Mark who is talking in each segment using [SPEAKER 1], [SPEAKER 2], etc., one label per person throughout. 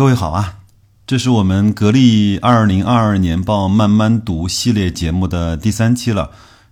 [SPEAKER 1] 各位好啊，这是我们格力二零二二年报慢慢读系列节目的第三期了。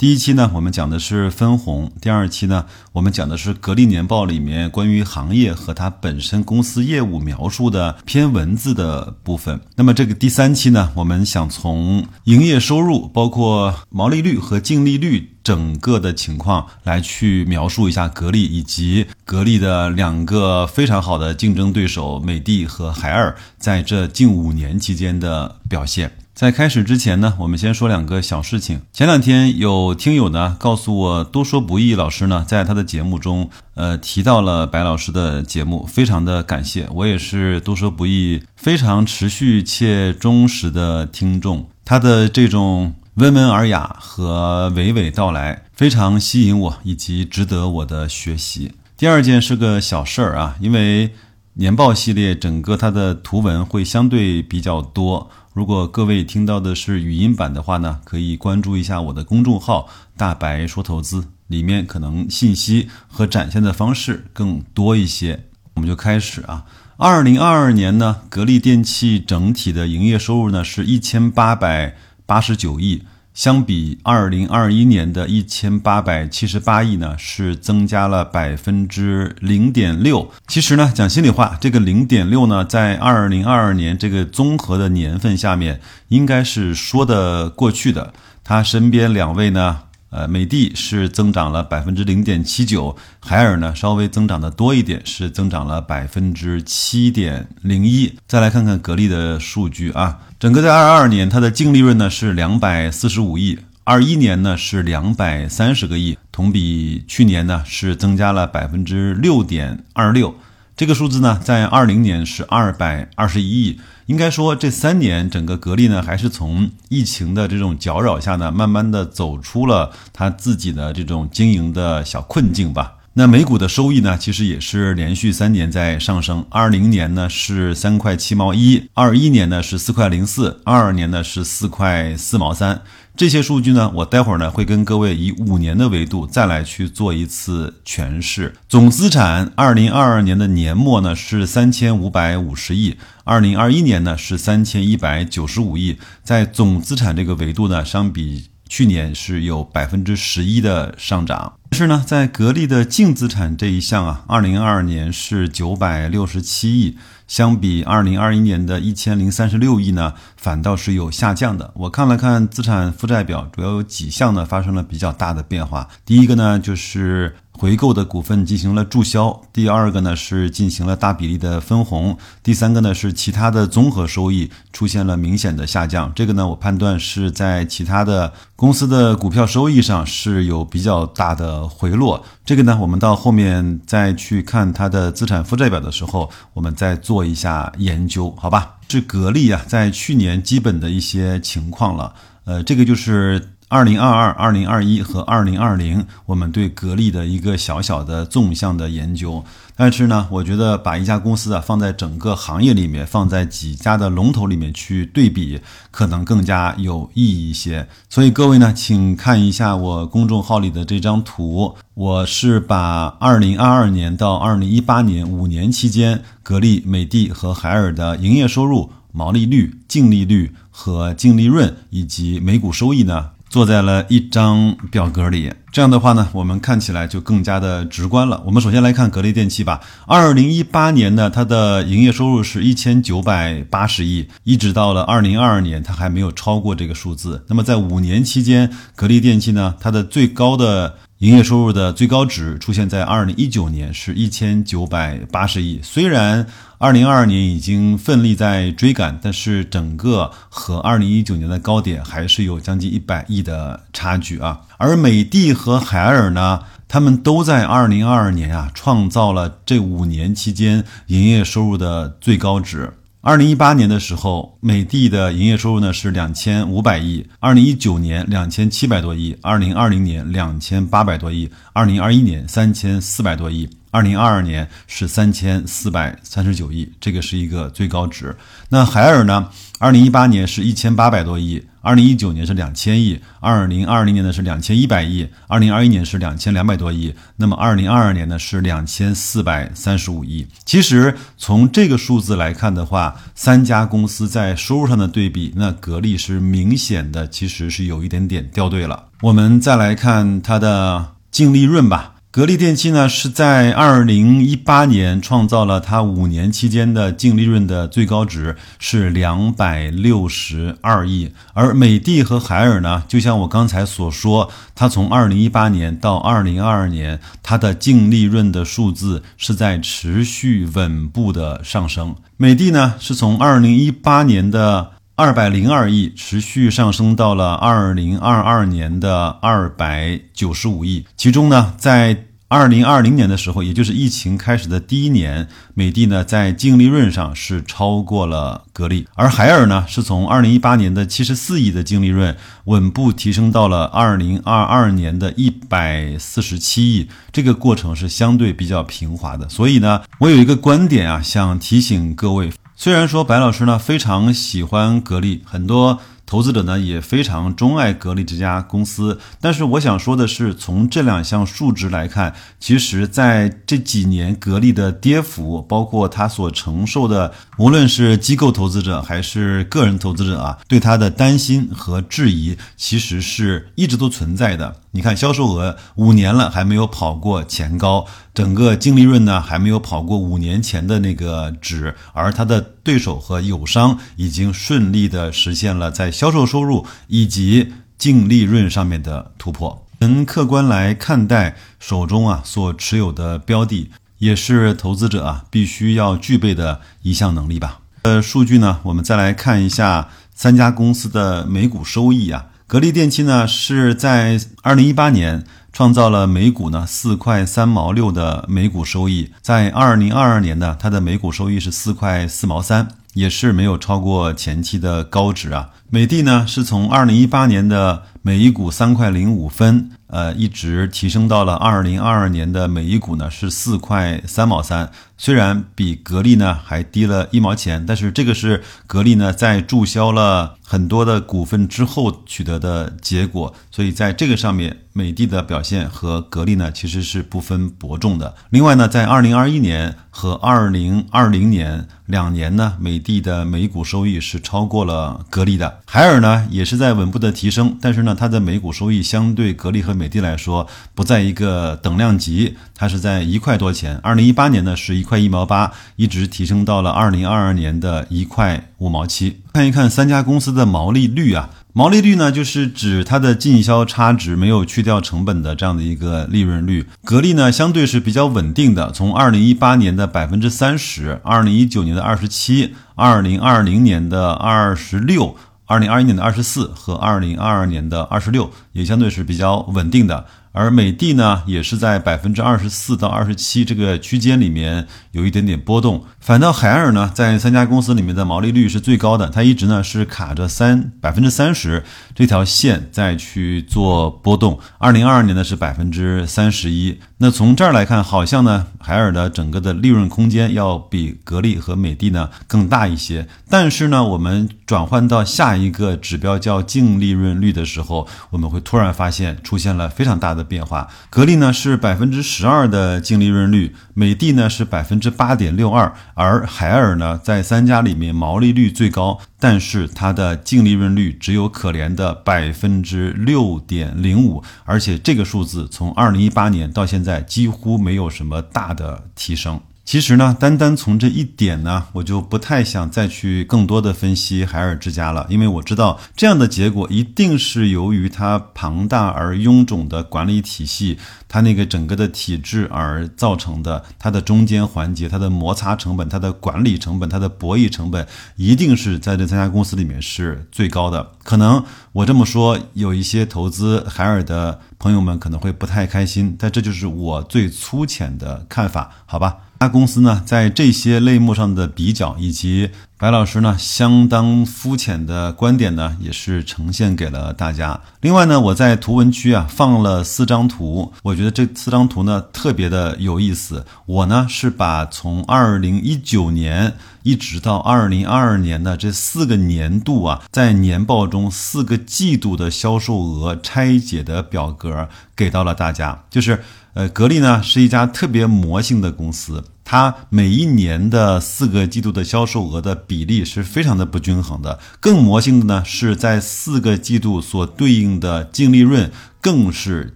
[SPEAKER 1] 第一期呢，我们讲的是分红；第二期呢，我们讲的是格力年报里面关于行业和它本身公司业务描述的偏文字的部分。那么这个第三期呢，我们想从营业收入、包括毛利率和净利率整个的情况来去描述一下格力以及格力的两个非常好的竞争对手美的和海尔在这近五年期间的表现。在开始之前呢，我们先说两个小事情。前两天有听友呢告诉我，多说不易老师呢在他的节目中，呃提到了白老师的节目，非常的感谢。我也是多说不易非常持续且忠实的听众，他的这种温文尔雅和娓娓道来非常吸引我，以及值得我的学习。第二件是个小事儿啊，因为年报系列整个它的图文会相对比较多。如果各位听到的是语音版的话呢，可以关注一下我的公众号“大白说投资”，里面可能信息和展现的方式更多一些。我们就开始啊，二零二二年呢，格力电器整体的营业收入呢是一千八百八十九亿。相比二零二一年的一千八百七十八亿呢，是增加了百分之零点六。其实呢，讲心里话，这个零点六呢，在二零二二年这个综合的年份下面，应该是说得过去的。他身边两位呢。呃，美的是增长了百分之零点七九，海尔呢稍微增长的多一点，是增长了百分之七点零一。再来看看格力的数据啊，整个在二二年它的净利润呢是两百四十五亿，二一年呢是两百三十个亿，同比去年呢是增加了百分之六点二六。这个数字呢，在二零年是二百二十一亿。应该说，这三年整个格力呢，还是从疫情的这种搅扰下呢，慢慢的走出了他自己的这种经营的小困境吧。那每股的收益呢，其实也是连续三年在上升。二零年呢是三块七毛一，二一年呢是四块零四，二二年呢是四块四毛三。这些数据呢，我待会儿呢会跟各位以五年的维度再来去做一次诠释。总资产二零二二年的年末呢是三千五百五十亿，二零二一年呢是三千一百九十五亿。在总资产这个维度呢，相比去年是有百分之十一的上涨。但是呢，在格力的净资产这一项啊，二零二二年是九百六十七亿。相比二零二一年的一千零三十六亿呢，反倒是有下降的。我看了看资产负债表，主要有几项呢发生了比较大的变化。第一个呢就是。回购的股份进行了注销，第二个呢是进行了大比例的分红，第三个呢是其他的综合收益出现了明显的下降。这个呢我判断是在其他的公司的股票收益上是有比较大的回落。这个呢我们到后面再去看它的资产负债表的时候，我们再做一下研究，好吧？是格力啊，在去年基本的一些情况了，呃，这个就是。二零二二、二零二一和二零二零，我们对格力的一个小小的纵向的研究。但是呢，我觉得把一家公司啊放在整个行业里面，放在几家的龙头里面去对比，可能更加有意义一些。所以各位呢，请看一下我公众号里的这张图，我是把二零二二年到二零一八年五年期间，格力、美的和海尔的营业收入、毛利率、净利率和净利润以及每股收益呢。坐在了一张表格里，这样的话呢，我们看起来就更加的直观了。我们首先来看格力电器吧。二零一八年呢，它的营业收入是一千九百八十亿，一直到了二零二二年，它还没有超过这个数字。那么在五年期间，格力电器呢，它的最高的。营业收入的最高值出现在二零一九年，是一千九百八十亿。虽然二零二二年已经奋力在追赶，但是整个和二零一九年的高点还是有将近一百亿的差距啊。而美的和海尔呢，他们都在二零二二年啊创造了这五年期间营业收入的最高值。二零一八年的时候，美的的营业收入呢是两千五百亿，二零一九年两千七百多亿，二零二零年两千八百多亿，二零二一年三千四百多亿，二零二二年是三千四百三十九亿，这个是一个最高值。那海尔呢？二零一八年是一千八百多亿，二零一九年是两千亿，二零二零年呢是两千一百亿，二零二一年是两千两百多亿，那么二零二二年呢是两千四百三十五亿。其实从这个数字来看的话，三家公司在收入上的对比，那格力是明显的，其实是有一点点掉队了。我们再来看它的净利润吧。格力电器呢是在二零一八年创造了它五年期间的净利润的最高值是两百六十二亿，而美的和海尔呢，就像我刚才所说，它从二零一八年到二零二二年，它的净利润的数字是在持续稳步的上升。美的呢是从二零一八年的二百零二亿持续上升到了二零二二年的二百九十五亿，其中呢，在二零二零年的时候，也就是疫情开始的第一年，美的呢在净利润上是超过了格力，而海尔呢是从二零一八年的七十四亿的净利润稳步提升到了二零二二年的一百四十七亿，这个过程是相对比较平滑的。所以呢，我有一个观点啊，想提醒各位。虽然说白老师呢非常喜欢格力，很多投资者呢也非常钟爱格力这家公司，但是我想说的是，从这两项数值来看，其实在这几年格力的跌幅，包括它所承受的，无论是机构投资者还是个人投资者啊，对它的担心和质疑，其实是一直都存在的。你看，销售额五年了还没有跑过前高，整个净利润呢还没有跑过五年前的那个值，而它的对手和友商已经顺利的实现了在销售收入以及净利润上面的突破。从客观来看待手中啊所持有的标的，也是投资者啊必须要具备的一项能力吧。呃，数据呢，我们再来看一下三家公司的每股收益啊。格力电器呢是在二零一八年创造了每股呢四块三毛六的每股收益，在二零二二年呢，它的每股收益是四块四毛三，也是没有超过前期的高值啊。美的呢是从二零一八年的每一股三块零五分。呃，一直提升到了二零二二年的每一股呢是四块三毛三，虽然比格力呢还低了一毛钱，但是这个是格力呢在注销了很多的股份之后取得的结果，所以在这个上面，美的的表现和格力呢其实是不分伯仲的。另外呢，在二零二一年和二零二零年两年呢，美的的每股收益是超过了格力的，海尔呢也是在稳步的提升，但是呢，它的每股收益相对格力和美的来说不在一个等量级，它是在一块多钱。二零一八年呢是一块一毛八，一直提升到了二零二二年的一块五毛七。看一看三家公司的毛利率啊，毛利率呢就是指它的进销差值没有去掉成本的这样的一个利润率。格力呢相对是比较稳定的，从二零一八年的百分之三十，二零一九年的二十七，二零二零年的二十六。二零二一年的二十四和二零二二年的二十六也相对是比较稳定的。而美的呢，也是在百分之二十四到二十七这个区间里面有一点点波动。反倒海尔呢，在三家公司里面的毛利率是最高的，它一直呢是卡着三百分之三十这条线在去做波动。二零二二年呢是百分之三十一。那从这儿来看，好像呢海尔的整个的利润空间要比格力和美的呢更大一些。但是呢，我们转换到下一个指标叫净利润率的时候，我们会突然发现出现了非常大的。变化，格力呢是百分之十二的净利润率，美的呢是百分之八点六二，而海尔呢在三家里面毛利率最高，但是它的净利润率只有可怜的百分之六点零五，而且这个数字从二零一八年到现在几乎没有什么大的提升。其实呢，单单从这一点呢，我就不太想再去更多的分析海尔之家了，因为我知道这样的结果一定是由于它庞大而臃肿的管理体系，它那个整个的体制而造成的。它的中间环节、它的摩擦成本、它的管理成本、它的博弈成本，一定是在这三家公司里面是最高的。可能我这么说，有一些投资海尔的朋友们可能会不太开心，但这就是我最粗浅的看法，好吧？大公司呢，在这些类目上的比较，以及白老师呢相当肤浅的观点呢，也是呈现给了大家。另外呢，我在图文区啊放了四张图，我觉得这四张图呢特别的有意思。我呢是把从二零一九年一直到二零二二年的这四个年度啊，在年报中四个季度的销售额拆解的表格给到了大家，就是。呃，格力呢是一家特别魔性的公司，它每一年的四个季度的销售额的比例是非常的不均衡的。更魔性的呢是在四个季度所对应的净利润。更是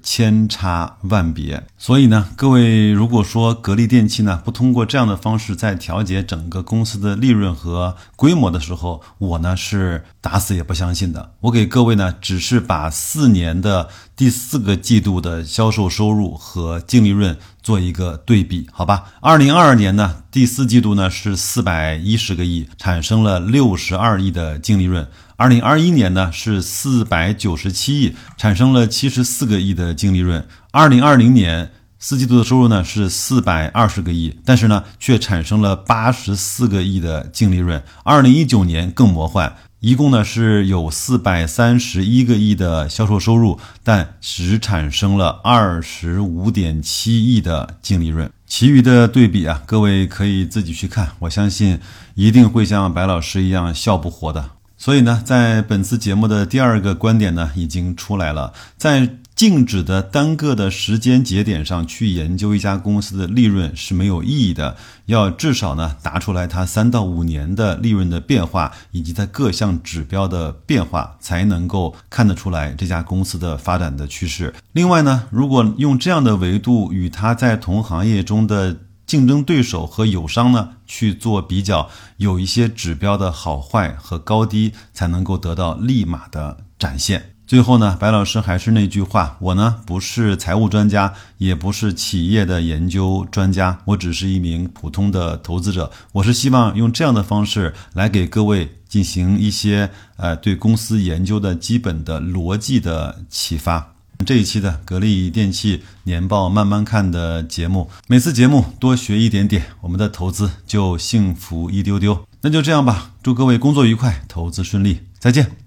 [SPEAKER 1] 千差万别，所以呢，各位如果说格力电器呢不通过这样的方式在调节整个公司的利润和规模的时候，我呢是打死也不相信的。我给各位呢只是把四年的第四个季度的销售收入和净利润做一个对比，好吧？二零二二年呢第四季度呢是四百一十个亿，产生了六十二亿的净利润。二零二一年呢是四百九十七亿，产生了七十四个亿的净利润。二零二零年四季度的收入呢是四百二十个亿，但是呢却产生了八十四个亿的净利润。二零一九年更魔幻，一共呢是有四百三十一个亿的销售收入，但只产生了二十五点七亿的净利润。其余的对比啊，各位可以自己去看，我相信一定会像白老师一样笑不活的。所以呢，在本次节目的第二个观点呢，已经出来了。在静止的单个的时间节点上去研究一家公司的利润是没有意义的，要至少呢答出来它三到五年的利润的变化，以及它各项指标的变化，才能够看得出来这家公司的发展的趋势。另外呢，如果用这样的维度与它在同行业中的。竞争对手和友商呢去做比较，有一些指标的好坏和高低，才能够得到立马的展现。最后呢，白老师还是那句话，我呢不是财务专家，也不是企业的研究专家，我只是一名普通的投资者。我是希望用这样的方式来给各位进行一些呃对公司研究的基本的逻辑的启发。这一期的格力电器年报慢慢看的节目，每次节目多学一点点，我们的投资就幸福一丢丢。那就这样吧，祝各位工作愉快，投资顺利，再见。